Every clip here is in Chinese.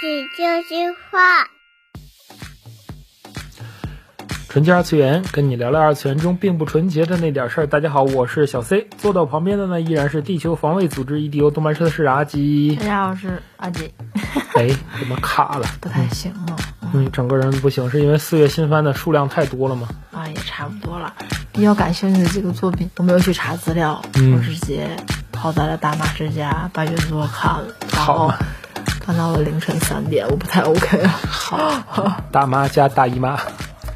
喜剧句话。纯洁二次元，跟你聊聊二次元中并不纯洁的那点事儿。大家好，我是小 C，坐到旁边的呢依然是地球防卫组织 EDO 动漫社的是阿基大。家好，我是阿吉，哎，怎么卡了？不太行了，嗯，整个人不行，是因为四月新番的数量太多了吗？啊，也差不多了。比较感兴趣的几个作品，都没有去查资料，嗯我直接跑在了大妈之家把原作看了，然后看到了凌晨三点，我不太 OK 了。好，大妈加大姨妈。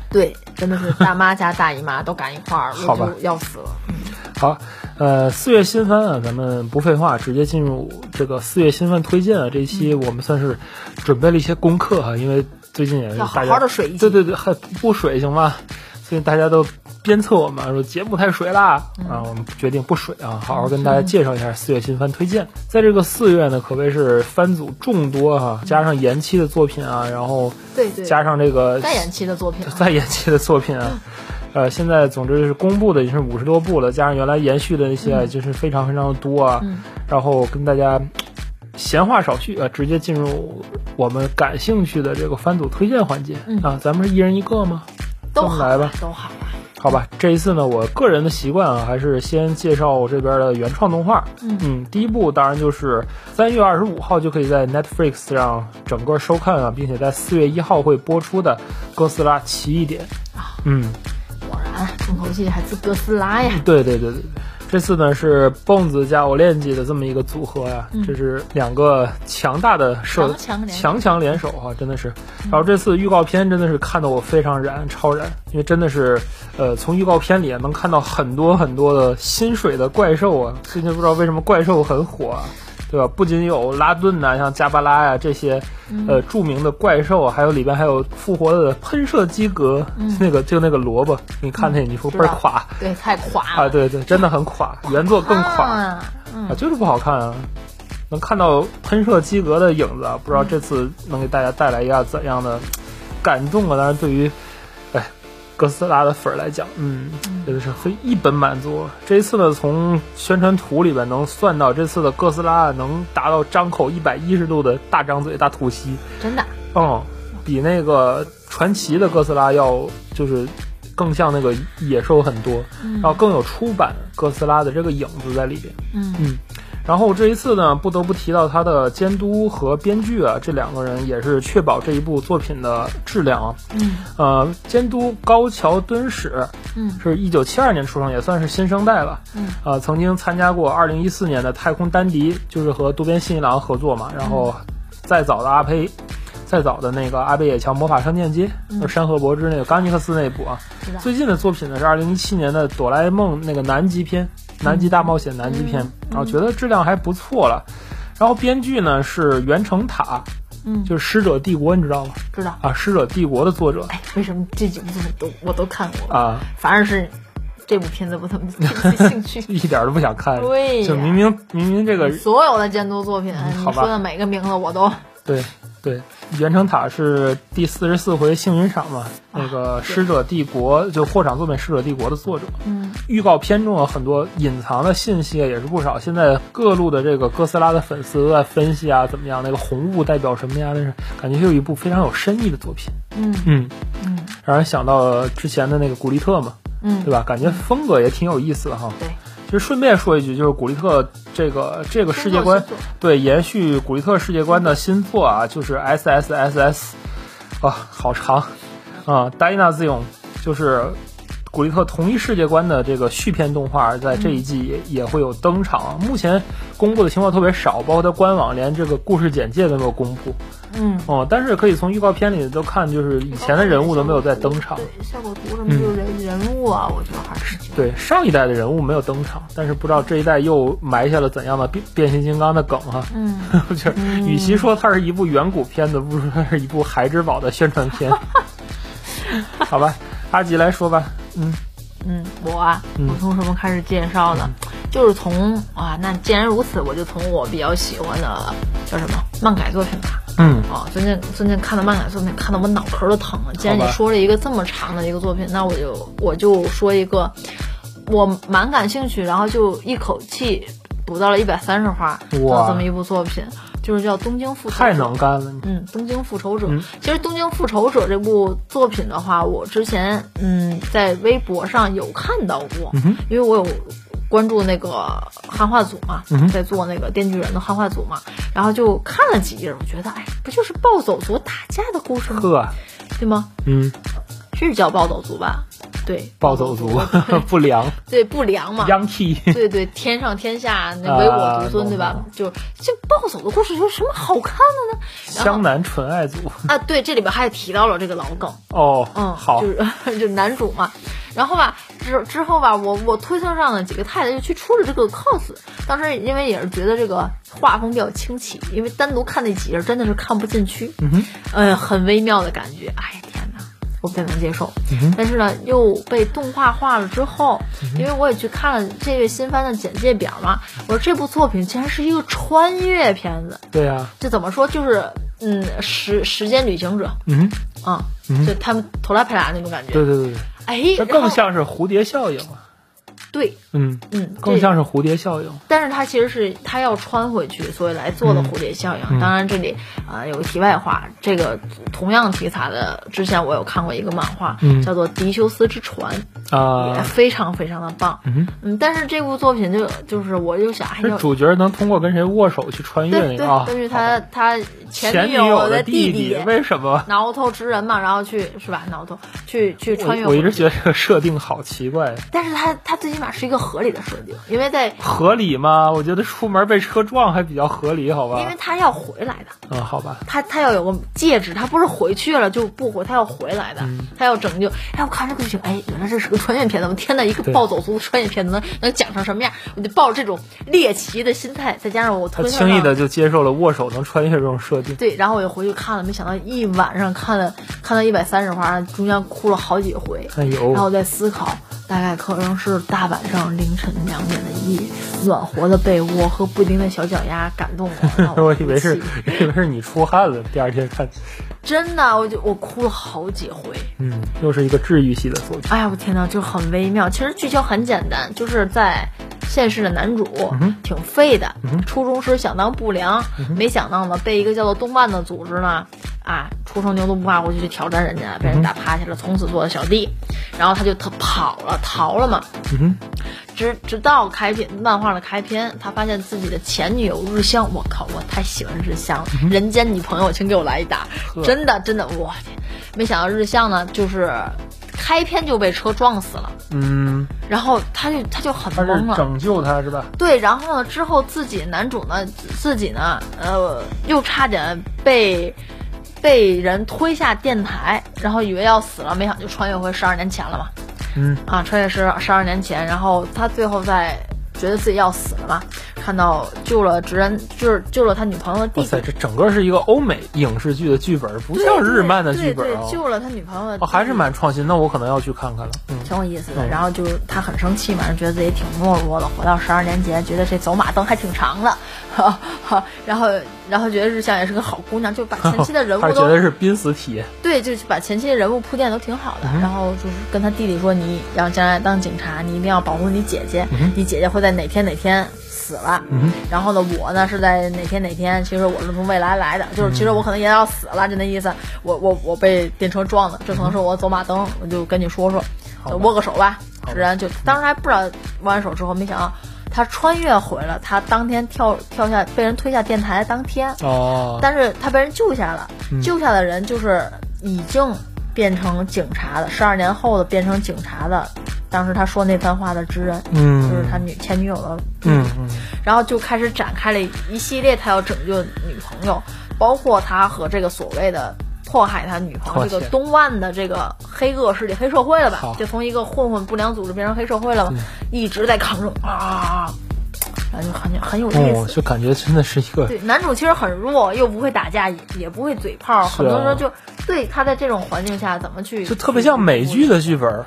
对，真的是大妈加大姨妈都赶一块儿，好吧我就要死了。嗯好，呃，四月新番啊，咱们不废话，直接进入这个四月新番推荐啊。这一期我们算是准备了一些功课哈、因为最近也是大家好的水一期对对对，还不水行吗？所以大家都鞭策我们说节目太水啦、嗯啊，我们决定不水啊，好好跟大家介绍一下四月新番推荐。在这个四月呢，可谓是番组众多哈、加上延期的作品啊，然后对对，加上这个再延期的作品啊，再延期的作品啊。呃，现在总之是公布的已经是五十多部了，加上原来延续的那些啊，就是非常非常的多啊。嗯然后跟大家闲话少叙啊，直接进入我们感兴趣的这个番组推荐环节、嗯啊。咱们是一人一个吗？都好来吧都好吧。好吧，这一次呢，我个人的习惯啊，还是先介绍我这边的原创动画。嗯第一部当然就是三月二十五号就可以在 Netflix 上整个收看啊，并且在四月一号会播出的《哥斯拉：奇异点》。嗯，果然，重头戏还是哥斯拉呀。对对对对对，这次呢是蹦子加我练级的这么一个组合呀、这是两个强大的社强强联手强强联手啊，真的是。然后这次预告片真的是看得我非常燃，超燃，因为真的是，呃，从预告片里能看到很多很多的新水的怪兽啊，最近不知道为什么怪兽很火啊。对吧？不仅有拉顿呐、像加巴拉呀、这些，呃，著名的怪兽，还有里边还有复活的喷射机格，那个就那个萝卜，你看那你说倍儿垮，对，太垮啊，对对，真的很垮，原作更垮啊，就是不好看啊。能看到喷射机格的影子啊，不知道这次能给大家带来一下怎样的感动啊？当然，对于哎哥斯拉的粉儿来讲，嗯，真的是非一本满足。这一次呢，从宣传图里边能算到这次的哥斯拉能达到张口一百一十度的大张嘴、大吐息，真的，嗯，比那个传奇的哥斯拉要就是更像那个野兽很多，然后更有出版哥斯拉的这个影子在里边。嗯。嗯，然后这一次呢，不得不提到他的监督和编剧啊，这两个人也是确保这一部作品的质量啊。嗯呃，监督高桥敦史嗯是一九七二年出生，也算是新生代了。嗯，呃，曾经参加过二零一四年的太空丹迪，就是和渡边信一郎合作嘛。然后再早的阿佩，再早的那个阿贝野桥魔法商店街，就是山河博之那个冈尼克斯那部啊。最近的作品呢是二零一七年的哆啦 A 梦那个南极篇，南极大冒险南极篇，然后觉得质量还不错了。然后编剧呢是袁成塔，嗯，就是《使者帝国》，你知道吗？知道。啊，《使者帝国》的作者哎，为什么这几部作品都我都看过？啊，反而是这部片子不怎么 兴趣。一点都不想看。对呀就明明明明这个所有的监督作品，好吧你说的每个名字我都对对，袁成塔是第四十四回幸运赏嘛，那个《使者帝国》就获赏作品《使者帝国》的作者。嗯预告片中有很多隐藏的信息啊，也是不少。现在各路的这个哥斯拉的粉丝都在分析啊，怎么样？那个红雾代表什么呀？那是感觉又一部非常有深意的作品。嗯嗯，嗯让人想到之前的那个古力特嘛，嗯，对吧？感觉风格也挺有意思的哈。对，其实顺便说一句，就是古力特这个这个世界观对延续古力特世界观的新作啊，就是 S S S S，啊，好长啊，Dinazion 就是古力特同一世界观的这个续篇动画，在这一季也、也会有登场。目前公布的情况特别少，包括它官网连这个故事简介都没有公布。嗯，哦、但是可以从预告片里都看，就是以前的人物都没有再登场。对，效果图什么就是人人物啊，我觉得还是对上一代的人物没有登场，但是不知道这一代又埋下了怎样的变变形金刚的梗哈。嗯，就是与其说它是一部远古片子，不如说它是一部孩之宝的宣传片。好吧，阿吉来说吧。嗯嗯，我啊，嗯。我从什么开始介绍呢？就是从啊，那既然如此，我就从我比较喜欢的叫什么漫改作品吧。嗯。啊，最近最近看的漫改作品，看得我脑壳都疼了。既然你说了一个这么长的一个作品，那我就我就说一个我蛮感兴趣，然后就一口气补到了一百三十话的这么一部作品，就是叫《东京复仇者》。太能干了。嗯，《东京复仇者》嗯其实《东京复仇者》这部作品的话，我之前嗯在微博上有看到过，嗯因为我有关注那个汉化组嘛，嗯在做那个《电锯人》的汉化组嘛，然后就看了几页，我觉得哎，不就是暴走族打架的故事吗？呵，对吗？嗯，是叫暴走族吧？对，暴走族 不良对不良嘛。，Yankee，对对，天上天下那唯我独尊，啊对吧懂？就这暴走的故事有什么好看的呢？湘南纯爱组。啊，对，这里边还提到了这个老梗，哦，嗯，好就，是 就是男主嘛。然后吧，之之后吧，我我推特上的几个太太就去出了这个 cos，当时因为也是觉得这个画风比较清奇，因为单独看那几页真的是看不进去，嗯哼，呃，很微妙的感觉。哎呀天哪，我不太能接受。嗯但是呢，又被动画化了之后，因为我也去看了这位新番的简介表嘛，我说这部作品竟然是一个穿越片子，对呀，这怎么说？就是嗯，时时间旅行者嗯，啊，嗯就他们投来拍来那种感觉。对对对对，哎，这更像是蝴蝶效应啊。对，嗯，嗯，更像是蝴蝶效应。但是它其实是它要穿回去，所以来做的蝴蝶效应。嗯当然，这里啊、呃有个题外话，这个同样题材的，之前我有看过一个漫画，嗯叫做《迪修斯之船》，也啊，非常非常的棒。嗯嗯，但是这部作品就就是我就想，还有，主角能通过跟谁握手去穿越对？根据他他前女友的弟弟为什么？挠头之人嘛，然后去是吧？挠头去去穿越我我一直觉得这个设定好奇怪，但是他他最起码是一个合理的设定，因为在合理吗？我觉得出门被车撞还比较合理，好吧因？为他要回来的。嗯，好吧。他他要有个戒指，他不是回去了就不回，他要回来的，嗯他要拯救。哎，我看这个剧情，哎，原来这是个穿越片怎么天呐，一个暴走族的穿越片子能能讲成什么样？我就抱着这种猎奇的心态，再加上我他轻易的就接受了握手能穿越这种设定。对，然后我就回去看了，没想到一晚上看了看到一百三十话，中间哭了好几回。哎呦然后我在思考，大概可能是大晚上凌晨两点的夜，暖和的被窝 和布丁的小脚丫感动我。我以为是 以为是你出汗了，第二天看，真的，我就我哭了好几回。嗯，又是一个治愈系的作品。哎呀，我天呐，就很微妙。其实剧情很简单，就是在现实的男主、挺废的，初中时想当不良，没想到呢被一个叫做动漫的组织呢，啊，初生牛犊不怕虎就去挑战人家，被人打趴下了，从此做了小弟。然后他就他跑了，逃了嘛。嗯直直到开篇漫画的开篇，他发现自己的前女友日向，我靠，我太喜欢日向了，人间女朋友，请给我来一打，真的真的，我天，没想到日向呢，就是开篇就被车撞死了，嗯，然后他就他就很懵了。拯救他是吧？对，然后呢，之后自己男主呢，自己呢，呃，又差点被被人推下电台，然后以为要死了，没想就穿越回十二年前了嘛。嗯啊，穿越是十二年前，然后他最后在觉得自己要死了嘛，看到救了直人，就是救了他女朋友的弟弟哇塞，，这整个是一个欧美影视剧的剧本，不像日漫的剧本啊。对对，救了他女朋友的弟哦，还是蛮创新，那我可能要去看看了。嗯，挺有意思的。嗯然后就他很生气嘛，觉得自己挺懦弱的，活到十二年前，觉得这走马灯还挺长的，哈哈。然后然后觉得日向也是个好姑娘，就把前期的人物都觉都得是濒死体验。对，就是把前期的人物铺垫都挺好的。然后就是跟他弟弟说，你要将来当警察，你一定要保护你姐姐，你姐姐会在哪天哪天死了。然后呢，我呢是在哪天哪天，其实我是从未来来的，就是其实我可能也要死了，就那意思。我我我被电车撞了，这可能是我走马灯，我就跟你说说，就握个手吧。好吧直然就当时还不知道握完手之后，没想到他穿越回了，他当天跳跳下被人推下电台的当天，哦，但是他被人救下了，嗯。救下的人就是已经变成警察的，十二年后的变成警察的，当时他说那番话的之人，嗯，就是他女前女友的，嗯嗯。然后就开始展开了一系列他要拯救女朋友，包括他和这个所谓的。迫害他女朋友这个东万的这个黑恶势力、黑社会了吧？就从一个混混不良组织变成黑社会了嘛，一直在抗争啊，然后就很很有意思。哦，就感觉真的是一个对，男主其实很弱，又不会打架，也也不会嘴炮，啊很多时候就对他在这种环境下怎么去，就特别像美剧的剧本。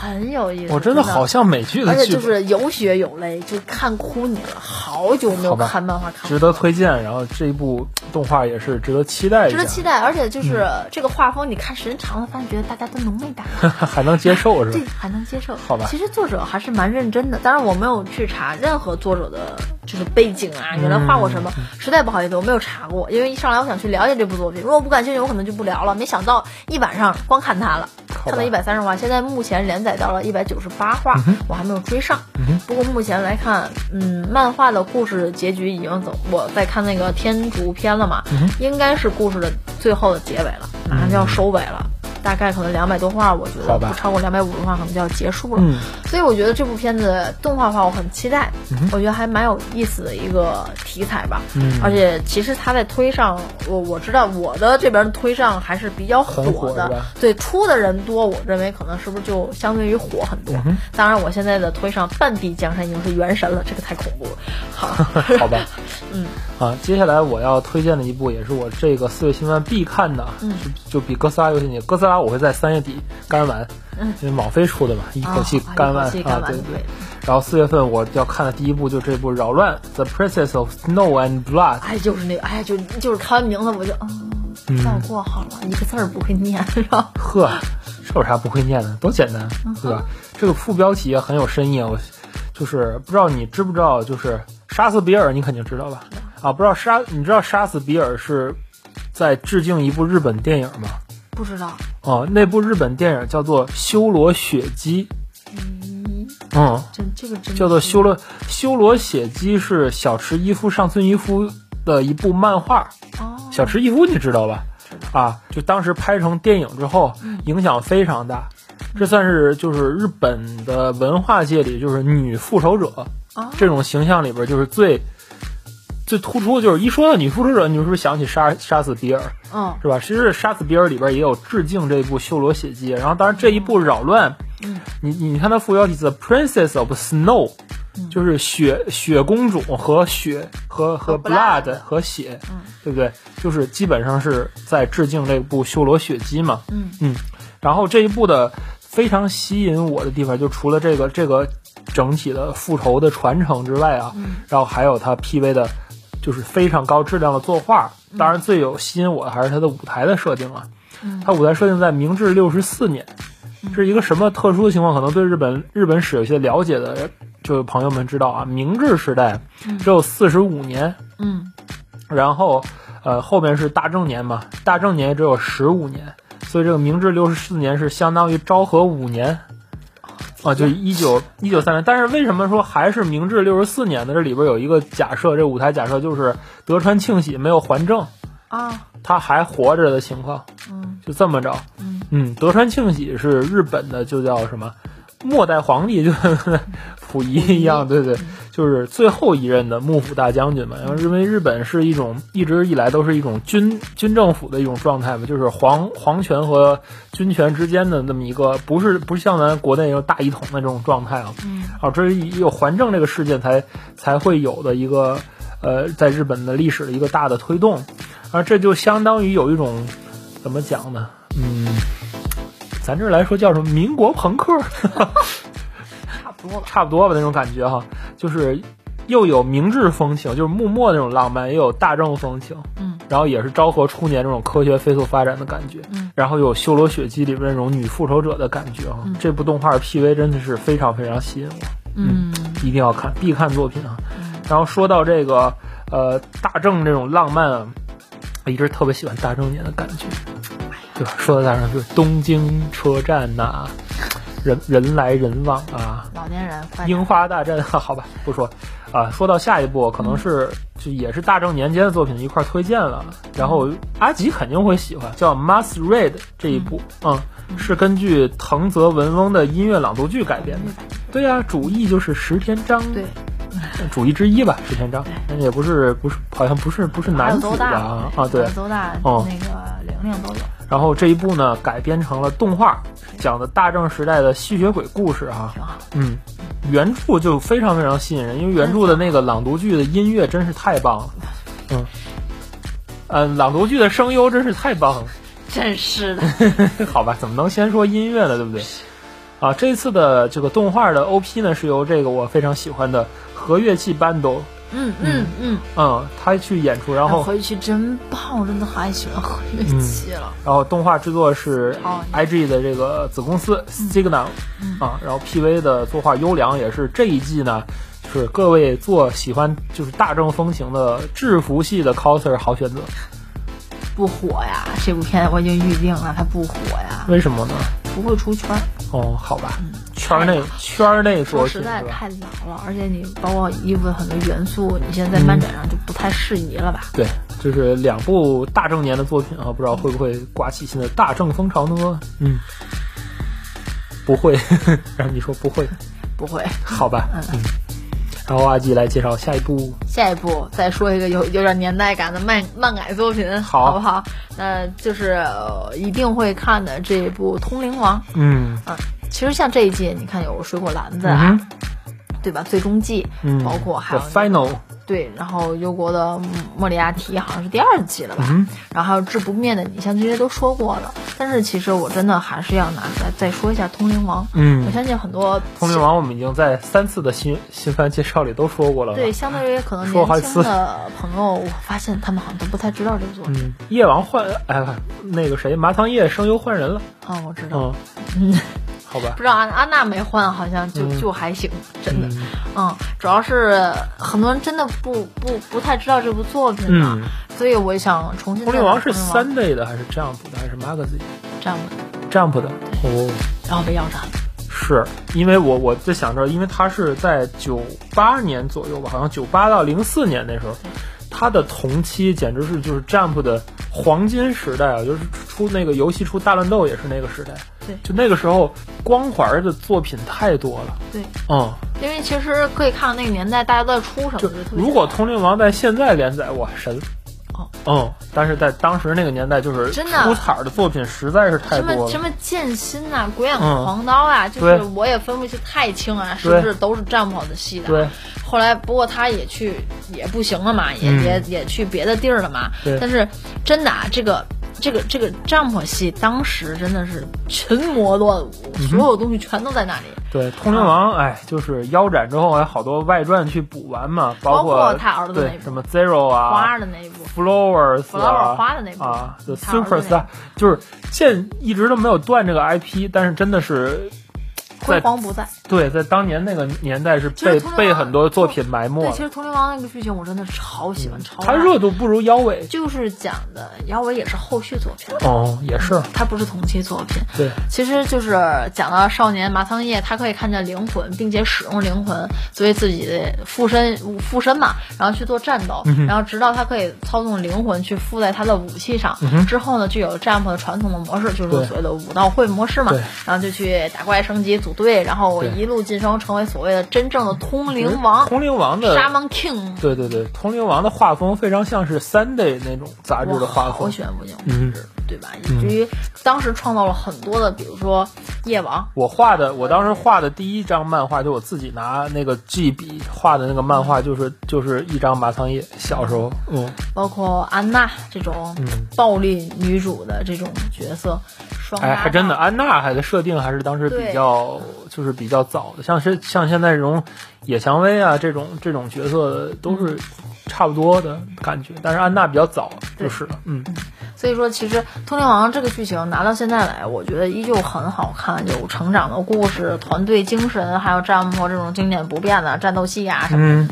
很有意思。我真的好像美剧的剧，而且就是有血有泪，就看哭你了。好久没有看漫画看过，值得推荐。然后这一部动画也是值得期待一下，值得期待。而且就是嗯这个画风，你看时间长了，发现觉得大家都浓眉大眼。还能接受是吧对吧？，还能接受。好吧其实作者还是蛮认真的，当然我没有去查任何作者的，就是背景啊，原来画过什么，嗯实在不好意思，我没有查过，因为一上来我想去了解这部作品，如果我不感兴趣，我可能就不聊了。没想到一晚上光看它了，看到一百三十话，现在目前连载到了一百九十八话，嗯我还没有追上。不过目前来看，嗯，漫画的故事结局已经走，我在看那个天竺篇了嘛，嗯应该是故事的最后的结尾了，马上就要收尾了。大概可能两百多话，我觉得不超过两百五十话，可能就要结束了。嗯。所以我觉得这部片子动画化我很期待，我觉得还蛮有意思的一个题材吧。嗯。而且其实它在推上，我我知道我的这边推上还是比较很火的，火对出的人多，我认为可能是不是就相对于火很多。当然，我现在的推上半壁江山已经是元神了，这个太恐怖了。好，好吧，嗯。啊，接下来我要推荐的一部也是我这个四月新番必看的，嗯。就就比哥斯拉游戏你哥斯拉我会在三月底干完，嗯因为网飞出的嘛，一口气啊干完、啊，对对对。然后四月份我要看的第一部就这部《扰乱 The Princess of Snow and Blood》，哎，就是那个，哎，就就是看完名字我就嗯，跳过好了，一个字儿不会念，是吧？呵，这有啥不会念的？多简单，嗯对吧？这个副标题也很有深意啊，我就是不知道你知不知道，就是杀死比尔，你肯定知道吧？啊，不知道杀，你知道杀死比尔是在致敬一部日本电影吗？不知道，哦，那部日本电影叫做《修罗血姬》，嗯，嗯，真这个真叫做《修罗修罗血姬》是小池一夫、上村一夫的一部漫画。哦，小池一夫你知道吧？啊，就当时拍成电影之后，影响非常大。这算是就是日本的文化界里，就是女复仇者哦。这种形象里边，就是最最突出的。就是一说到女复仇者，你是不是想起杀杀死比尔？嗯是吧？其实《杀死比尔》里边也有致敬这部《修罗血姬》，然后当然这一部《扰乱》，嗯，你你看它副标题是 The Princess of Snow，、就是雪雪公主和雪和和和 blood 和血，嗯，对不对？就是基本上是在致敬这部《修罗血姬》嘛，嗯嗯。然后这一部的非常吸引我的地方，就除了这个这个整体的复仇的传承之外啊，嗯然后还有它 PV 的，就是非常高质量的作画。当然，最有吸引我的还是它的舞台的设定啊。嗯它舞台设定在明治六十四年，这是一个什么特殊的情况？可能对日本日本史有些了解的，就是朋友们知道啊，明治时代只有四十五年，嗯然后呃后面是大正年嘛，大正年只有十五年，所以这个明治六十四年是相当于昭和五年。啊，就一九一九三零，但是为什么说还是明治六十四年呢？这里边有一个假设，这舞台假设就是德川庆喜没有还政，啊他还活着的情况，嗯就这么着。嗯嗯，德川庆喜是日本的，就叫什么末代皇帝，就跟溥仪一样，对对，就是最后一任的幕府大将军嘛。然后认为日本是一种一直以来都是一种军军政府的一种状态嘛，就是皇皇权和军权之间的那么一个，不是不是像咱国内那种大一统的这种状态啊。嗯啊，这是有还政这个事件才才会有的一个呃，在日本的历史的一个大的推动，而这就相当于有一种怎么讲呢？嗯，咱这儿来说叫什么民国朋克，差不多吧。差不多吧那种感觉哈，就是又有明治风情，就是幕末那种浪漫，也有大正风情，嗯然后也是昭和初年这种科学飞速发展的感觉，嗯然后有《修罗血姬》里边那种女复仇者的感觉哈。嗯这部动画 PV 真的是非常非常吸引我。嗯一定要看，必看作品啊。嗯然后说到这个呃大正这种浪漫啊，我一直特别喜欢大正年的感觉，对吧？说到大正就是东京车站呐、人人来人往啊，老年人快樱花大战，好吧，不说啊。说到下一部，可能是就也是大正年间的作品一块儿推荐了，然后阿吉肯定会喜欢，叫《Must Read》这一部，嗯，是根据藤泽文翁的音乐朗读剧改编的。对呀、主义就是石田章，对，主义之一吧，石田章，但也不是不是，好像不是不是男主邹大？啊，对，邹大哦那个玲玲都有，然后这一部呢改编成了动画，讲的大正时代的吸血鬼故事哈、挺好。嗯，原著就非常非常吸引人，因为原著的那个朗读剧的音乐真是太棒了，嗯，嗯，朗读剧的声优真是太棒了。真是的，好吧，怎么能先说音乐呢？对不对？啊，这次的这个动画的 OP 呢，是由这个我非常喜欢的和乐器 bando，嗯嗯嗯，嗯，他去演出，然后和乐器真棒，我真的太喜欢和乐器了。然后动画制作是哦 IG 的这个子公司 Signal，啊，然后 PV 的作画优良也是这一季呢，是各位做喜欢就是大正风情的制服系的 coser 好选择。不火呀，这部片我已经预定了，它不火呀，为什么呢？不会出圈。哦，好吧，圈内圈内作说实？在太难了，而且你包括衣服的很多元素，你现在在漫展上就不太适宜了吧？对，就是两部大正年的作品啊，不知道会不会刮起新的大正风潮呢？嗯，不会，然后你说不会，不会。好吧，嗯。然后阿吉来介绍下一部，下一步再说一个有有点年代感的漫漫改作品，好不好？那就是、呃一定会看的这一部《通灵王》嗯啊。其实像这一季，你看有水果篮子啊，嗯对吧？最终季，嗯，包括还有 Final，对，然后忧国的莫里亚蒂好像是第二季了吧？嗯然后还有治不灭的你，像这些都说过了。但是其实我真的还是要拿出来再说一下《通灵王》。嗯我相信很多通灵王我们已经在三次的新新番介绍里都说过了。对，相对于可能说轻的朋友，我发现他们好像都不太知道这个作品。嗯，夜王换，哎，那个谁，麻汤叶声优换人了。哦、我知道，嗯，好吧不。知道安安娜没换，好像就、嗯就还行，真的。嗯，主要是很多人真的不不不太知道这部作品嘛，嗯，所以我想重新再把通灵王是三 day 的还是 Jump 的还是 Magazine 这样的，Jump 的？哦，然后被腰斩了。是因为我我在想着，因为他是在九八年左右吧，好像九八到零四年那时候，他的同期简直是就是 Jump 的黄金时代啊，就是出那个游戏出大乱斗也是那个时代。对就那个时候光环的作品太多了。对，嗯，因为其实可以看到那个年代大家都在出什么，就如果通灵王在现在连载，哇神。哦，嗯，但是在当时那个年代，就是真的出彩儿的作品实在是太什多了。么什么剑心呐、鬼眼嗯狂刀啊，就是我也分不清太清啊，是不是都是战跑的戏的？对。后来不过他也去也不行了嘛，也、嗯也也去别的地儿了嘛。对但是真的啊，这个这个这个帐篷戏当时真的是群魔乱舞，嗯所有东西全都在那里。对，通灵王，哎，就是腰斩之后还好多外传去补完嘛，包括括他儿子那部什么 Zero 啊，花的那一部，Flowers 花的那部啊，The 他儿子 Super 那 Star，就是现一直都没有断这个 IP，但是真的是辉煌不在。对，在当年那个年代是被被很多作品埋没对，了其，实《通灵王》那个剧情我真的超喜欢，超它爱热度不如腰尾。就是讲的妖尾也是后续作品，哦，也是，他不是同期作品。对，其实就是讲到少年麻仓叶，他可以看见灵魂，并且使用灵魂作为自己的附身附身嘛，然后去做战斗，然后直到他可以操纵灵魂去附在他的武器上，之后呢，就有 Jump 的传统的模式，就是所谓的武道会模式嘛，然后就去打怪升级组队，然后我一路晋升成为所谓的真正的通灵王通灵王的 Shaman King。对对对，通灵王的画风非常像是 Sunday 那种杂志的画我风。喜欢不行，嗯，对吧？以至于当时创造了很多的，比如说夜王，我画的，我当时画的第一张漫画，就我自己拿那个 G 笔画的那个漫画，就是就是一张麻仓叶。小时候，嗯，包括安娜这种暴力女主的这种角色，双哎，还真的，安娜还的设定还是当时比较就是比较早的，像是像现在这种野蔷薇啊这种这种角色都是差不多的感觉，但是安娜比较早就是了，嗯，所以说，其实《通灵王》这个剧情拿到现在来，我觉得依旧很好看，有成长的故事、团队精神，还有战魔这种经典不变的战斗戏啊什么的。嗯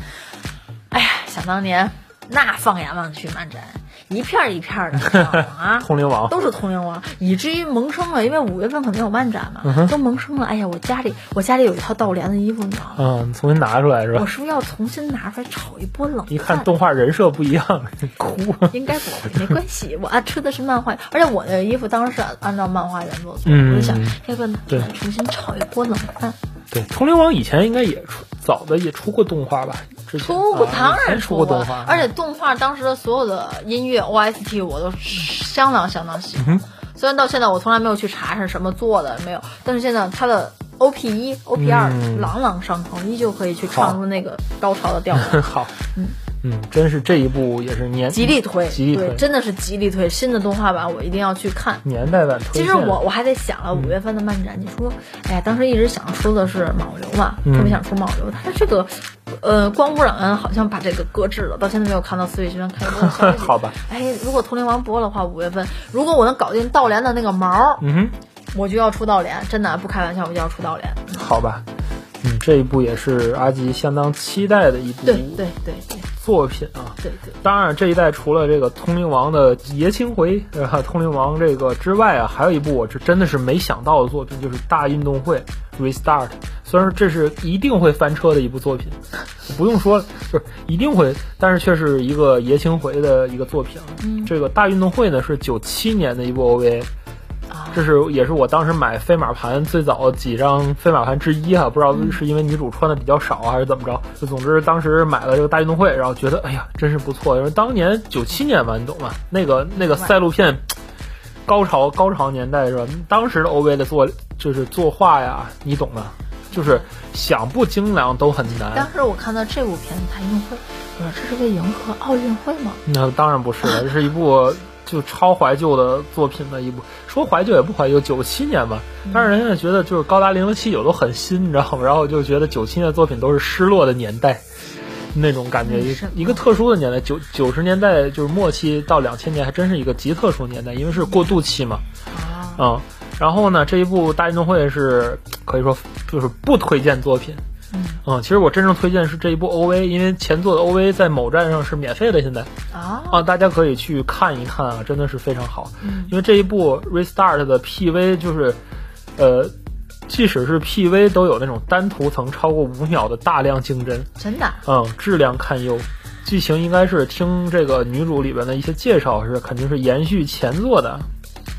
哎呀，想当年那放眼望去漫展，一片儿一片儿的你知道吗啊，通灵王都是通灵王，以至于萌生了，因为五月份肯定有漫展嗯嘛，都萌生了。哎呀，我家里我家里有一套道莲的衣服，你知道吗？嗯，重新拿出来是吧？我是不是要重新拿出来炒一波冷一看？动画人设不一样，哭。应该不会，没关系。我啊吃的是漫画，而且我的衣服当时是按照漫画原作做的，嗯我就想要不要重新炒一波冷饭？对，通灵王以前应该也出早的也出过动画吧？之前。出过，啊当然出过动画，而且动画当时的所有的音乐 OST 我都相当相当喜欢。虽然到现在我从来没有去查是什么做的，没有，但是现在它的 OP 一、OP 二嗯。朗朗上口，依旧可以去唱出那个高潮的调 调。好，嗯，真是这一部也是年极力推，极力推，真的是极力推新的动画版，我一定要去看年代版。其实我我还在想了，五月份的漫展，你说，哎呀，当时一直想说的是卯流嘛，特别想说卯流，但是这个，呃，光污染好像把这个搁置了，到现在没有看到四月新番开播。好吧，哎，如果通灵王播的话，五月份，如果我能搞定道莲的那个毛，嗯哼，我就要出道莲，真的不开玩笑，我就要出道莲。好吧。嗯，这一部也是阿吉相当期待的一部对对对对作品啊。对对。当然，这一代除了这个通灵王的爷青回？通灵王这个之外啊，还有一部我是真的是没想到的作品，就是大运动会 Restart。虽然说这是一定会翻车的一部作品，不用说，就是一定会，但是却是一个爷青回的一个作品。嗯。这个大运动会呢是九七年的一部 OVA。这是也是我当时买飞马盘最早几张飞马盘之一哈，不知道是因为女主穿的比较少还是怎么着，就总之当时买了这个大运动会，然后觉得哎呀真是不错，因为当年九七年吧，你懂吗？那个那个赛璐片高潮高潮年代是吧？当时的 OV 的作就是作画呀，你懂的，就是想不精良都很难。当时我看到这部片子大运动会，我说这是为迎合奥运会吗？那当然不是了，这是一部。就超怀旧的作品的一部，说怀旧也不怀旧，九七年吧。但是人家觉得就是高达零零七九都很新，你知道吗？然后就觉得九七年的作品都是失落的年代，那种感觉，一个特殊的年代。九九十年代就是末期到两千年，还真是一个极特殊年代，因为是过渡期嘛。嗯，然后呢，这一部大运动会是可以说就是不推荐作品。嗯，其实我真正推荐是这一部 OVA，因为前作的 OVA 在某站上是免费的，现在啊啊，大家可以去看一看啊，真的是非常好。因为这一部 Restart 的 PV 就是，呃，即使是 PV 都有那种单图层超过五秒的大量竞争，真的，嗯，质量堪忧。剧情应该是听这个女主里边的一些介绍是肯定是延续前作的。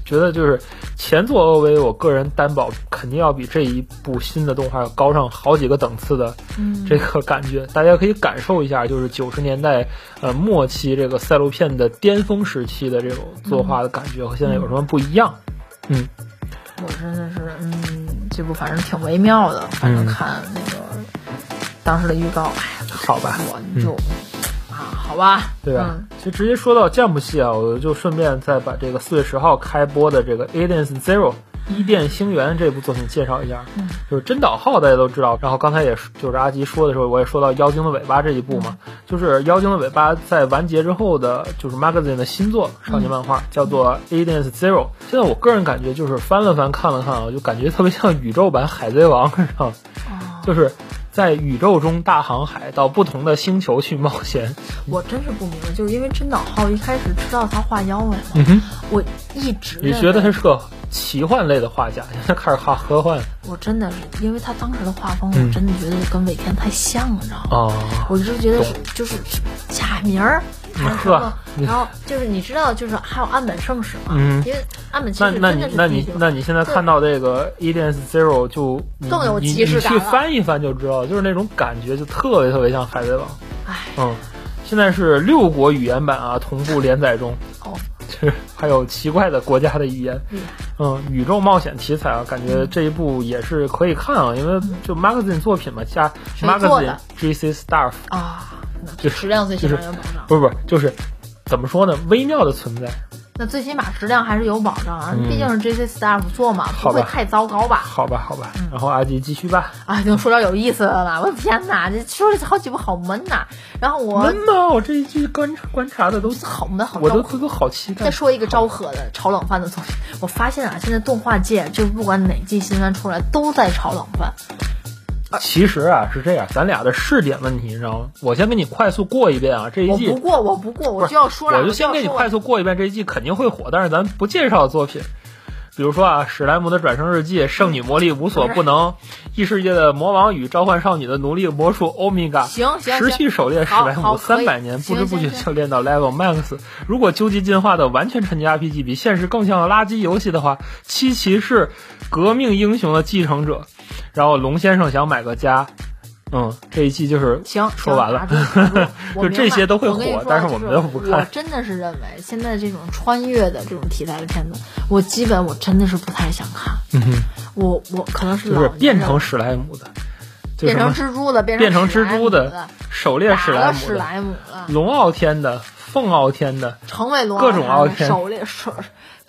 觉得就是前作 OV，我个人担保肯定要比这一部新的动画要高上好几个等次的这个感觉，大家可以感受一下，就是九十年代呃末期这个赛璐片的巅峰时期的这种作画的感觉和现在有什么不一样？嗯，我真的是，嗯，这部反正挺微妙的，反正看那个当时的预告，哎，好吧，我就。好吧，对吧？其实直接说到降部戏啊，我就顺便再把这个四月十号开播的这个《Aliens Zero》伊甸星源这部作品介绍一下。嗯，就是真岛浩大家都知道，然后刚才也就是阿吉说的时候，我也说到《妖精的尾巴》这一部嘛，就是《妖精的尾巴》在完结之后的，就是 Magazine 的新作少年漫画，叫做《Aliens Zero》。现在我个人感觉就是翻了翻看了看啊，就感觉特别像宇宙版《海贼王》，是吧？就是。在宇宙中大航海，到不同的星球去冒险。我真是不明白，就是因为真岛号一开始知道他画妖怪嘛，我一直你觉得他是个奇幻类的画家，现 在开始画科幻。我真的是，因为他当时的画风，我真的觉得跟尾田太像了，你知道吗？哦，我一直觉得是就是假名儿。呵，然后就是你知道，就是还有岸本圣史嘛？嗯，因为岸本那那你那你那你现在看到这个《Aliens Zero》就更有即视感你去翻一翻就知道，就是那种感觉，就特别特别像《海贼王》。哎，嗯，现在是六国语言版啊，同步连载中。哦，就 是还有奇怪的国家的语言。嗯，宇宙冒险题材啊，感觉这一部也是可以看啊，因为就 Magazine 作品嘛，加 Magazine GC Staff 啊。就质量最起码有保障，不是不是，就是怎么说呢？微妙的存在。那最起码质量还是有保障啊，毕竟是 J C Staff 做嘛，不会太糟糕吧？好吧，好吧。然后阿吉继续吧。啊，就说点有意思的吧。我的天哪，这说了好几部好闷呐。然后我闷呐？我这一句观察观察的都好闷，好我都都好期待。再说一个昭和的炒冷饭的东西，我发现啊，现在动画界就不管哪季新番出来，都在炒冷饭。其实啊是这样，咱俩的试点问题，你知道吗？我先给你快速过一遍啊，这一季我不过，我不过，我就要说了，我就先给你快速过一遍这一季肯定会火，但是咱不介绍作品，比如说啊，史莱姆的转生日记，圣女魔力无所不能，异世界的魔王与召唤少女的奴隶魔术欧米伽，行行持续狩猎史莱姆三百年，不知不觉就练到 level max。如果究极进化的完全沉浸 RPG 比现实更像垃圾游戏的话，七骑士革命英雄的继承者。然后龙先生想买个家，嗯，这一期就是行说完了，就这些都会火，但是我们都不看。我真的是认为现在这种穿越的这种题材的片子，我基本我真的是不太想看。嗯哼，我我可能是就是变成史莱姆的，变成蜘蛛的，变成蜘蛛的，狩猎史莱姆史莱姆的，龙傲天的，凤傲天的，成为龙各种傲天，狩猎狩。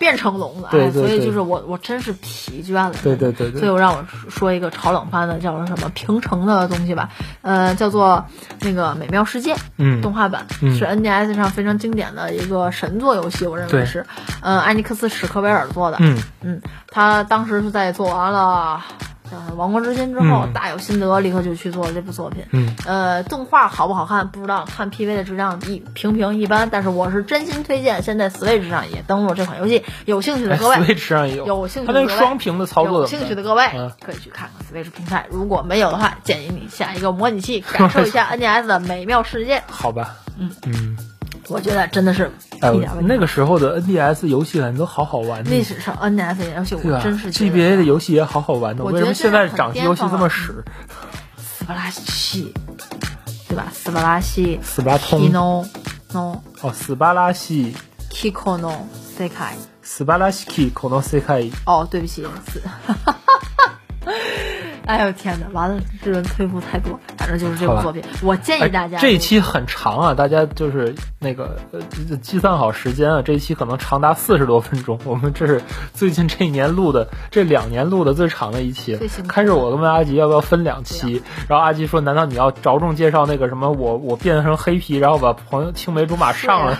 变成龙的，对对对，所以就是我，我真是疲倦了。对对对对。所以我让我说一个炒冷饭的，叫做什么平成的东西吧，呃，叫做那个美妙世界，嗯，动画版是 NDS 上非常经典的一个神作游戏，我认为是，呃，艾尼克斯史克威尔做的，嗯嗯，他当时是在做完了。《王国之心》之后大有心得，立刻就去做了这部作品。嗯，呃，动画好不好看不知道，看 PV 的质量一平平一般。但是我是真心推荐，现在 Switch 上也登录这款游戏，有兴趣的各位，Switch 上也有，有兴趣的各位，双屏的操作，有兴趣的各位可以去看看 Switch 平台。如果没有的话，建议你下一个模拟器，感受一下 NDS 的美妙世界。好吧，嗯嗯。我觉得真的是，哎，那个时候的 NDS 游戏感觉都好好玩。历史上 NDS 游戏，我真是 GBA 的游戏也好好玩的。为什么现在掌机游戏这么屎？斯巴拉西，对吧？斯巴拉西，斯巴通，no no，哦，斯巴拉西，Kiko no Sekai，斯巴拉西 Kiko no Sekai。哦，对不起，是。哎呦天哪！完了，日文推步太多，反正就是这部作品。我建议大家，这一期很长啊，大家就是那个呃计算好时间啊，这一期可能长达四十多分钟。我们这是最近这一年录的，这两年录的最长的一期。开始我都问阿吉要不要分两期，然后阿吉说：“难道你要着重介绍那个什么？我我变成黑皮，然后把朋友青梅竹马上了？”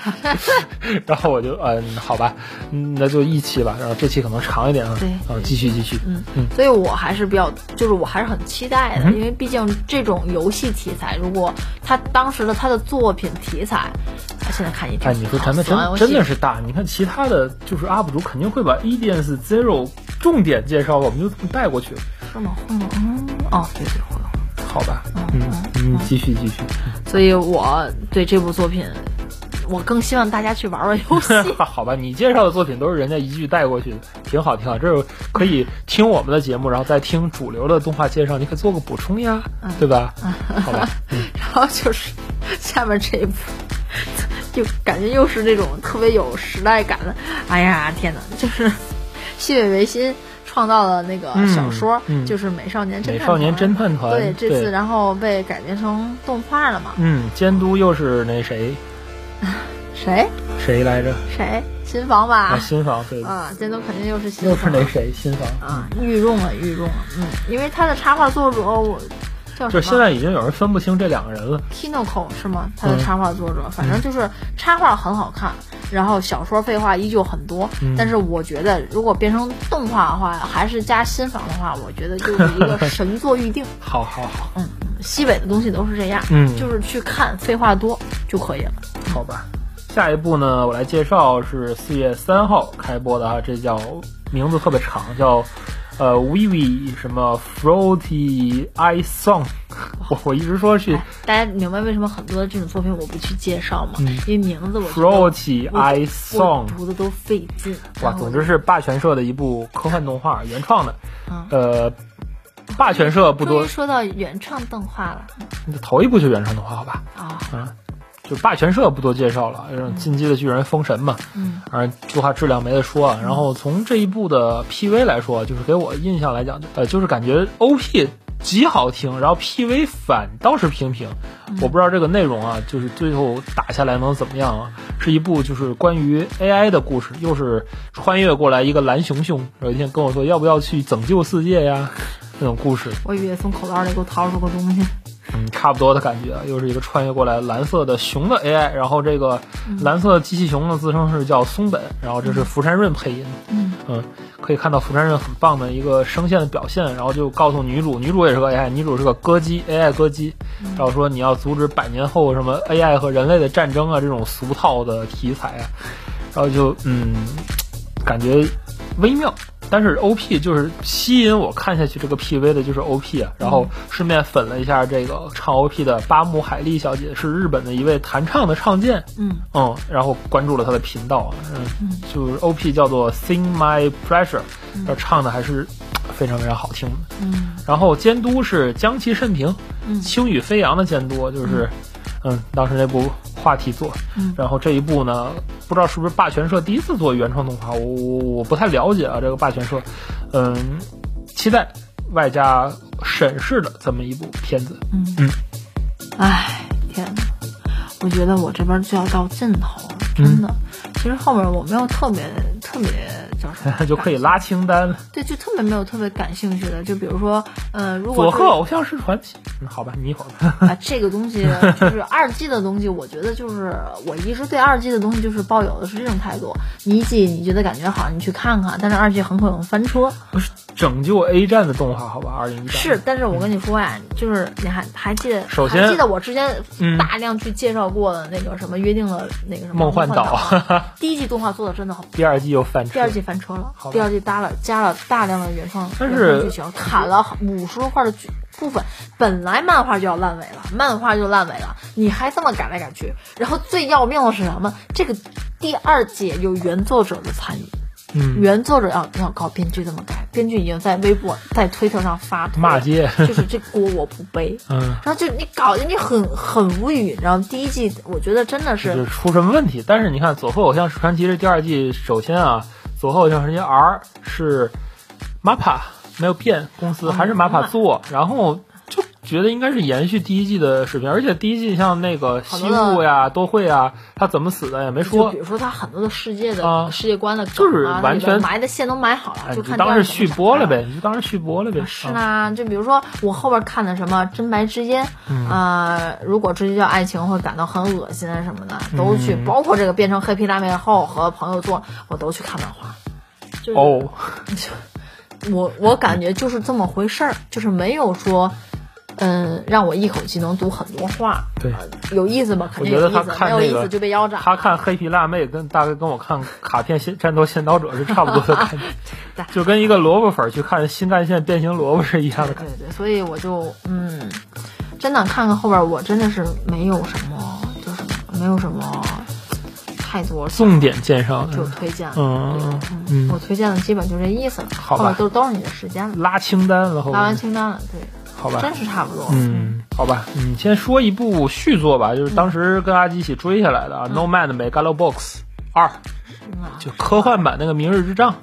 然后我就嗯，好吧，嗯，那就一期吧。然后这期可能长一点啊，对，啊继续继续。嗯嗯，所以我还是比较就是。我还是很期待的，因为毕竟这种游戏题材，如果他当时的他的作品题材，他现在看一哎，你说咱们真真的是大，你看其他的就是 UP 主肯定会把 EDS Zero 重点介绍，我们就这么带过去。是吗？会吗？嗯，哦，对对会。好吧，嗯嗯，继续继续。所以我对这部作品。我更希望大家去玩玩游戏。好吧，你介绍的作品都是人家一句带过去的，挺好挺好。这可以听我们的节目，然后再听主流的动画介绍，你可以做个补充呀，对吧？好吧。然后就是下面这一部，就感觉又是那种特别有时代感的。哎呀，天哪！就是 西北维新创造的那个小说，就是《美少年侦探美少年侦探团》。对，这次然后被改编成动画了嘛？嗯，监督又是那谁？谁？谁来着？谁？新房吧？啊，新房对。啊，监督肯定又是新。又是那谁？新房啊，御用了，御用了。嗯，因为他的插画作者我叫就现在已经有人分不清这两个人了。Kinoko 是吗？他的插画作者，反正就是插画很好看，然后小说废话依旧很多。但是我觉得，如果变成动画的话，还是加新房的话，我觉得就是一个神作预定。好好好，嗯。西北的东西都是这样，嗯，就是去看，废话多就可以了。好吧，下一步呢，我来介绍是四月三号开播的啊，这叫名字特别长，叫呃 Vivi 什么 Fruity Ice Song。我 我一直说是，大家明白为什么很多的这种作品我不去介绍吗？因为名字我 Fruity Ice Song 读的都费劲。哇，总之是霸权社的一部科幻动画，原创的，呃。霸权社不多。说到原创动画了，头一部就原创动画，好吧？啊，嗯，就霸权社不多介绍了，进击的巨人、封神嘛，嗯，反正动画质量没得说。然后从这一部的 PV 来说，就是给我印象来讲，呃，就是感觉 OP 极好听，然后 PV 反倒是平平。我不知道这个内容啊，就是最后打下来能怎么样啊？是一部就是关于 AI 的故事，又是穿越过来一个蓝熊熊，有一天跟我说要不要去拯救世界呀？那种故事，我以为从口袋里给我掏出个东西，嗯，差不多的感觉，又是一个穿越过来蓝色的熊的 AI，然后这个蓝色机器熊呢自称是叫松本，然后这是福山润配音，嗯。嗯，可以看到福山润很棒的一个声线的表现，然后就告诉女主，女主也是个 AI，女主是个歌姬 AI 歌姬，然后说你要阻止百年后什么 AI 和人类的战争啊这种俗套的题材啊，然后就嗯，感觉微妙。但是 O P 就是吸引我看下去这个 P V 的就是 O P 啊，然后顺便粉了一下这个唱 O P 的八木海莉小姐，是日本的一位弹唱的唱见，嗯。嗯，然后关注了她的频道，嗯，就是 O P 叫做 Sing My Pressure，这唱的还是非常非常好听的，嗯，然后监督是江崎慎平，嗯，轻羽飞扬的监督就是。嗯，当时那部话题作，然后这一部呢，不知道是不是霸权社第一次做原创动画，我我我不太了解啊，这个霸权社，嗯，期待外加审视的这么一部片子。嗯嗯，唉，天哪！我觉得我这边就要到尽头了，真的。其实后面我没有特别特别叫什么，就可以拉清单了。对，就特别没有特别感兴趣的，就比如说，呃，如果佐贺偶像是传奇，嗯好吧，你一会儿吧。啊，这个东西就是二季的东西，我觉得就是我一直对二季的东西就是抱有的是这种态度。你一季你觉得感觉好，你去看看，但是二季很可能翻车。不是拯救 A 站的动画，好吧？二零一八是，但是我跟你说呀，就是你还还记得，首先还记得我之前嗯大量去介绍过的那个什么约定了那个什么梦幻岛岛，第一季动画做的真的好。第二季又翻车，第二季翻车了，第二季搭了加了大量的原创剧情，砍了五十多块的剧部分。本来漫画就要烂尾了，漫画就烂尾了，你还这么改来改去，然后最要命的是什么？这个第二季有原作者的参与，嗯，原作者要要搞编剧这么改，编剧已经在微博、在推特上发骂街 就是这锅我不背。嗯，然后就你搞得你很很无语，然后第一季我觉得真的就是出什么问题？但是你看《佐贺偶像传奇》这第二季，首先啊，《佐贺偶像传奇 R》是 MAPPA 没有变，公司还是 MAPPA 做，然后就觉得应该是延续第一季的水平，而且第一季像那个西部呀、多惠啊，他怎么死的也没就说比，如说他很多的世界的、啊世界观的就是完全埋的线都埋好了，哎，就看第二季续播了呗，你就当是续播了呗。是啊。啦，就比如说我后边看的什么真白之间，啊呃，如果追究爱情会感到很恶心啊什么的，都去，嗯包括这个变成黑皮大妹后和朋友做，我都去看漫画。就是、哦，我我感觉就是这么回事儿，就是没有说，嗯，让我一口气能读很多话。对呃有意思吗？肯定我觉得他有意思，没有看那个意思就被腰斩。他看黑皮辣妹跟大概跟我看卡片先战斗先导者是差不多的感觉 对，就跟一个萝卜粉儿去看新干线变形萝卜是一样的感觉。对对，所以我就嗯，真的看看后边，我真的是没有什么，就是没有什么太多重点介绍，就推荐了。嗯嗯嗯，我推荐的基本就这意思了，好吧后面都都是你的时间了，拉清单了，后拉完清单了，对，好吧，真是差不多。嗯，好吧，你，先说一部续作吧，就是当时跟阿基一起追下来的啊，嗯。Nomad 的 Megalobox 二，嗯啊就科幻版那个《明日之杖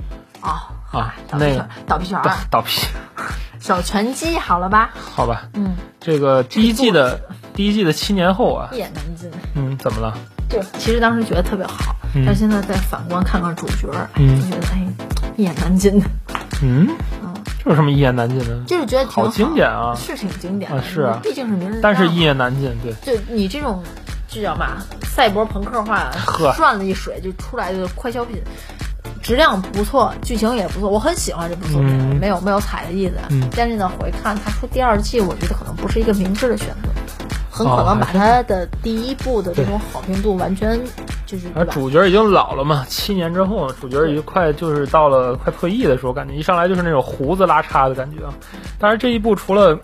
啊，》啊，那个，倒皮犬倒儿，倒皮，小拳击，好了吧？好吧，嗯，这个第一季的第一季的七年后啊。一，言难尽。嗯，怎么了？就其实当时觉得特别好，嗯。但现在再反观看看主角，哎，嗯。就觉得哎，一言难尽嗯，这有什么一言难尽的？就是觉得挺好经典啊是挺经典的，啊是啊毕竟是名人但是一言难尽，对，就你这种，这叫嘛？赛博朋克化呵，涮了一水就出来的快消品，质量不错，剧情也不错，我很喜欢这部作品，嗯没有没有踩的意思。嗯但是呢，回看它出第二季，我觉得可能不是一个明智的选择，很可哦能把还真它的第一部的这种好评度完全就是而？主角已经老了嘛，七年之后，主角已经快就是到了快退役的时候，感觉一上来就是那种胡子拉碴的感觉啊。当然这一部除了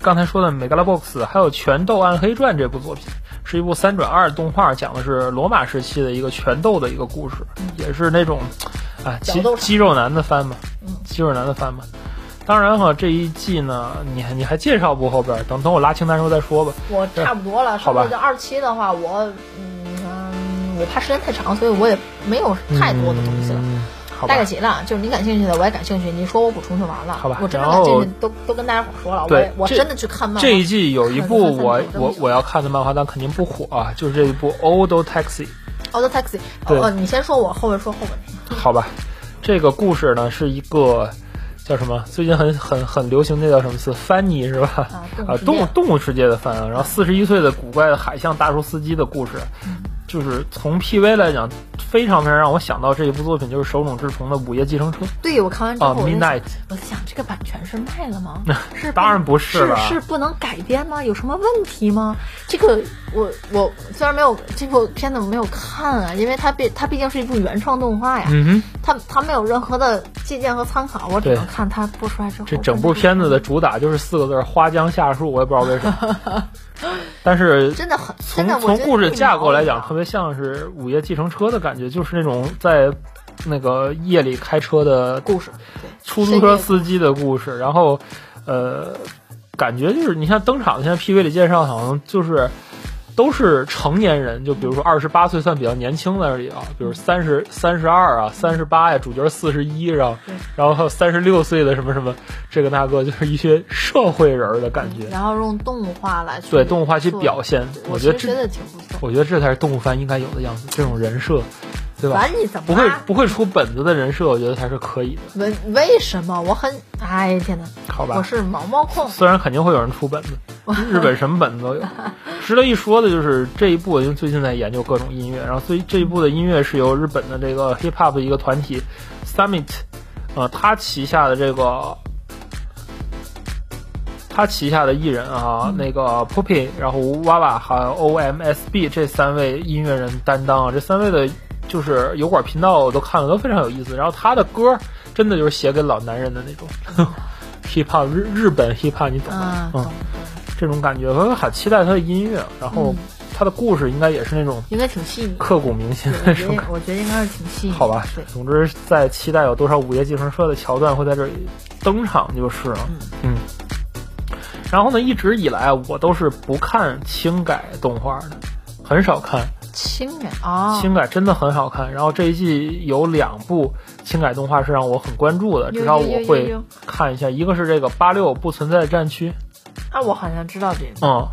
刚才说的《美 a box》，还有《拳斗暗黑传》这部作品，是一部三转二动画，讲的是罗马时期的一个拳斗的一个故事，也是那种啊肌肉男的番嘛嗯，肌肉男的番嘛。当然哈，这一季呢，你还你还介绍不后边儿？等等我拉清单时候再说吧。我差不多了，好吧二期的话，我嗯，我怕时间太长，所以我也没有太多的东西了。嗯好吧大概齐了，就是你感兴趣的我也感兴趣，你说我补充就完了。好吧我真的然后感兴趣都都跟大家伙说了，我对我真的去看漫画。这一季有一部我我我要看的漫画，但肯定不火啊，就是这一部《Old Taxi》。Old Taxi，对哦哦，你先说，我后面说后面那个。好吧，这个故事呢是一个叫什么？最近很很很流行那叫什么词？翻译是吧？啊动物动物世界的翻啊。然后四十一岁的古怪的海象大叔司机的故事，嗯就是从 PV 来讲，非常非常让我想到这一部作品，就是手冢治虫的《午夜计程车》对我看完之啊，《后，我在想 Midnight》。我在想这个版权是卖了吗？是当然不是是了是不能改编吗？有什么问题吗？这个我我虽然没有这部片子我没有看啊，因为它毕它毕竟是一部原创动画呀，嗯哼，它它没有任何的借鉴和参考，我只能看它播出来之后。这整部片子的主打就是四个字：花江夏树。我也不知道为什么，但是真的很从从故事架构来讲，特别像是《午夜计程车》的感觉，就是那种在那个夜里开车的故事，出租车司机的故事。然后，呃，感觉就是你像登场的，现在 PV 里介绍好像就是都是成年人，就比如说二十八岁算比较年轻的而已啊，比如三十三十二啊，三十八呀，主角四十一，然后然后还有三十六岁的什么什么，这个那个，就是一些社会人的感觉。然后用动画来对动画去表现，我觉得这。我觉得这才是动物番应该有的样子，这种人设。对吧？你怎么不会不会出本子的人设？我觉得才是可以的。为为什么？我很哎天哪！好吧，我是毛毛控。虽然肯定会有人出本子，日本什么本子都有。值得一说的就是这一部，因为最近在研究各种音乐，然后所以这一部的音乐是由日本的这个 hip hop 的一个团体 Summit，呃，他旗下的这个他旗下的艺人啊，那个 Poppy，然后娃娃还有 OMSB 这三位音乐人担当，这三位的。就是油管频道我都看了，都非常有意思。然后他的歌真的就是写给老男人的那种 hip hop 日日本 hip hop，你懂吗？嗯，这种感觉，我很期待他的音乐。然后他的故事应该也是那种应该挺细腻、刻骨铭心的那种。我觉得应该是挺细腻。好吧，总之在期待有多少午夜计程车的桥段会在这里登场就是了。嗯。然后呢，一直以来我都是不看轻改动画的，很少看。轻改啊，轻改真的很好看。然后这一季有两部轻改动画是让我很关注的，至少我会看一下。一个是这个八六不存在的战区，啊，我好像知道这个。嗯，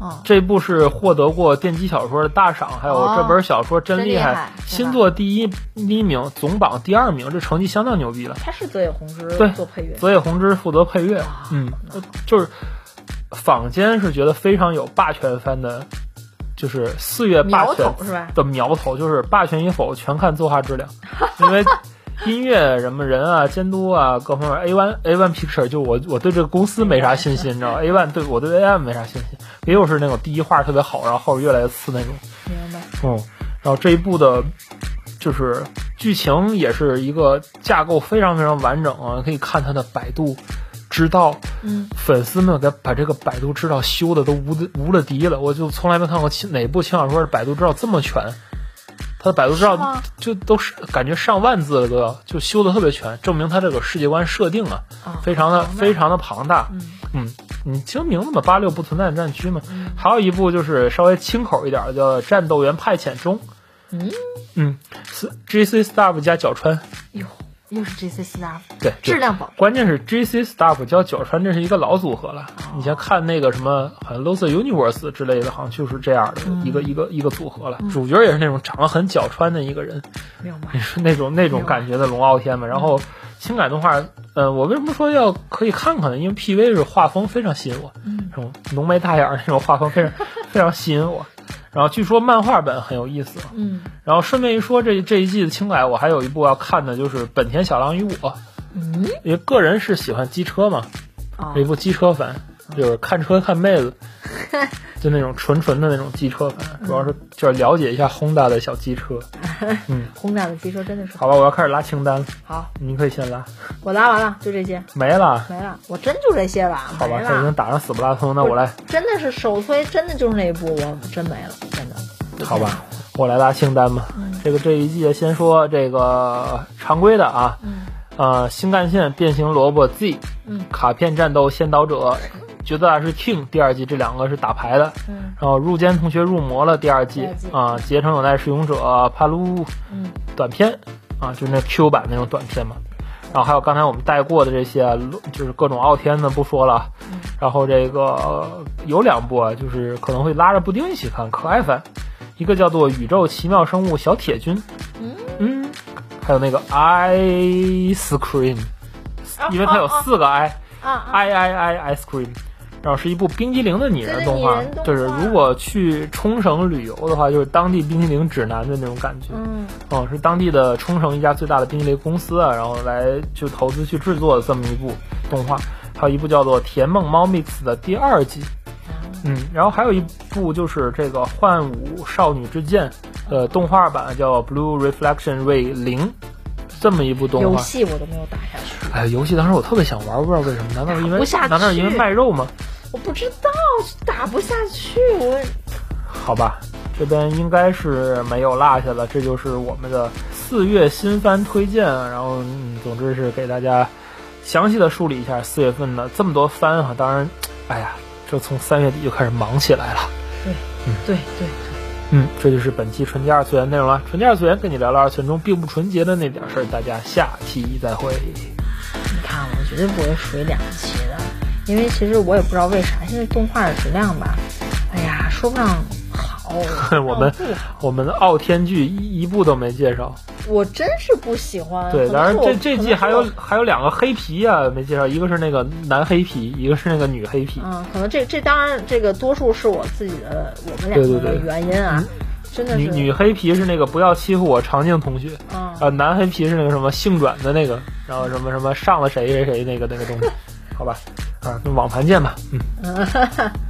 嗯，这部是获得过电击小说的大赏，还有这本小说真厉害，新作第一第一名，总榜第二名，这成绩相当牛逼了。他是泽野弘之对做配乐，泽野弘之负责配乐。嗯，就是坊间是觉得非常有霸权番的。就是四月霸权的苗头，就是霸权与否全看作画质量，因为音乐什么人啊、监督啊各方面，A one A one Picture 就我我对这个公司没啥信心，你知道吧？A one 对我对 A one 没啥信心，也有是那种第一画特别好，然后后边越来越次那种。明白。嗯，然后这一部的，就是剧情也是一个架构非常非常完整啊，可以看它的百度。知道，嗯，粉丝们给把这个百度知道修的都无无了敌了，我就从来没看过哪部轻小说百度知道这么全，他的百度知道就都是感觉上万字了都要，就修的特别全，证明他这个世界观设定啊，非常的非常的庞大，嗯，你听名字嘛，八六不存在的战区嘛，还有一部就是稍微轻口一点的叫战斗员派遣中，嗯。嗯，是 G C Staff 加角川，哟。又是 J C Staff，对，质量保。关键是 J C Staff 加角川，这是一个老组合了。以前看那个什么，好像 Loser Universe 之类的，好像就是这样的一个一个一个组合了。主角也是那种长得很角川的一个人？你说那种那种感觉的龙傲天嘛。然后情感动画，呃，我为什么说要可以看看呢？因为 P V 是画风非常吸引我，这种浓眉大眼那种画风非常 非常吸引我。然后据说漫画本很有意思，嗯，然后顺便一说，这这一季的轻改我还有一部要看的，就是《本田小狼与我》，嗯，因为个人是喜欢机车嘛，一部机车番，就是看车看妹子。就那种纯纯的那种机车粉，主要是就是了解一下轰大的小机车。嗯，轰炸的机车真的是。好吧，我要开始拉清单了。好，你可以先拉。我拉完了，就这些。没了。没了，我真就这些吧。好吧，他已经打上死不拉通，那我来。真的是首推，真的就是那一部，我真没了，真的。好吧，我来拉清单吧。这个这一季先说这个常规的啊，呃，新干线变形萝卜 Z，嗯，卡片战斗先导者。角色大师 King 第二季这两个是打牌的，嗯，然后入间同学入魔了第二季啊，结成有奈使勇者帕鲁，嗯，短片啊，就是那 Q 版那种短片嘛，然后还有刚才我们带过的这些，就是各种傲天的不说了，然后这个有两部啊，就是可能会拉着布丁一起看，可爱番，一个叫做宇宙奇妙生物小铁军，嗯。嗯，还有那个 Ice Cream，因为它有四个 I，I I I Ice Cream。然后是一部冰激凌的拟人动画，就是如果去冲绳旅游的话，就是当地冰激凌指南的那种感觉。嗯，哦，是当地的冲绳一家最大的冰激凌公司啊，然后来就投资去制作的这么一部动画。还有一部叫做《甜梦猫 mix》的第二季，嗯，然后还有一部就是这个《幻舞少女之剑》的动画版，叫《Blue Reflection Ray 零》，这么一部动画。游戏我都没有打下去。哎，游戏当时我特别想玩，不知道为什么？难道是因为难道是因为卖肉吗？我不知道，打不下去。我好吧，这边应该是没有落下了。这就是我们的四月新番推荐。然后，嗯，总之是给大家详细的梳理一下四月份的这么多番啊。当然，哎呀，这从三月底就开始忙起来了。对，对对对，嗯，这就是本期纯洁二次元内容了。纯洁二次元跟你聊聊二次元中并不纯洁的那点事儿，大家下期再会。你看我绝对不会水两期的，因为其实我也不知道为啥，现在动画的质量吧，哎呀，说不上好。我们我们的傲天剧一一部都没介绍。我真是不喜欢。对，当然这这季还有还有两个黑皮啊没介绍，一个是那个男黑皮，一个是那个女黑皮我。嗯，可能这这当然这个多数是我自己的我们两对对个的原因啊，真的是女女黑皮是那个不要欺负我长靖同学，嗯啊，男黑皮是那个什么性转的那个，然后什么什么上了谁谁谁那个那个东西，好吧，啊，那网盘见吧，嗯。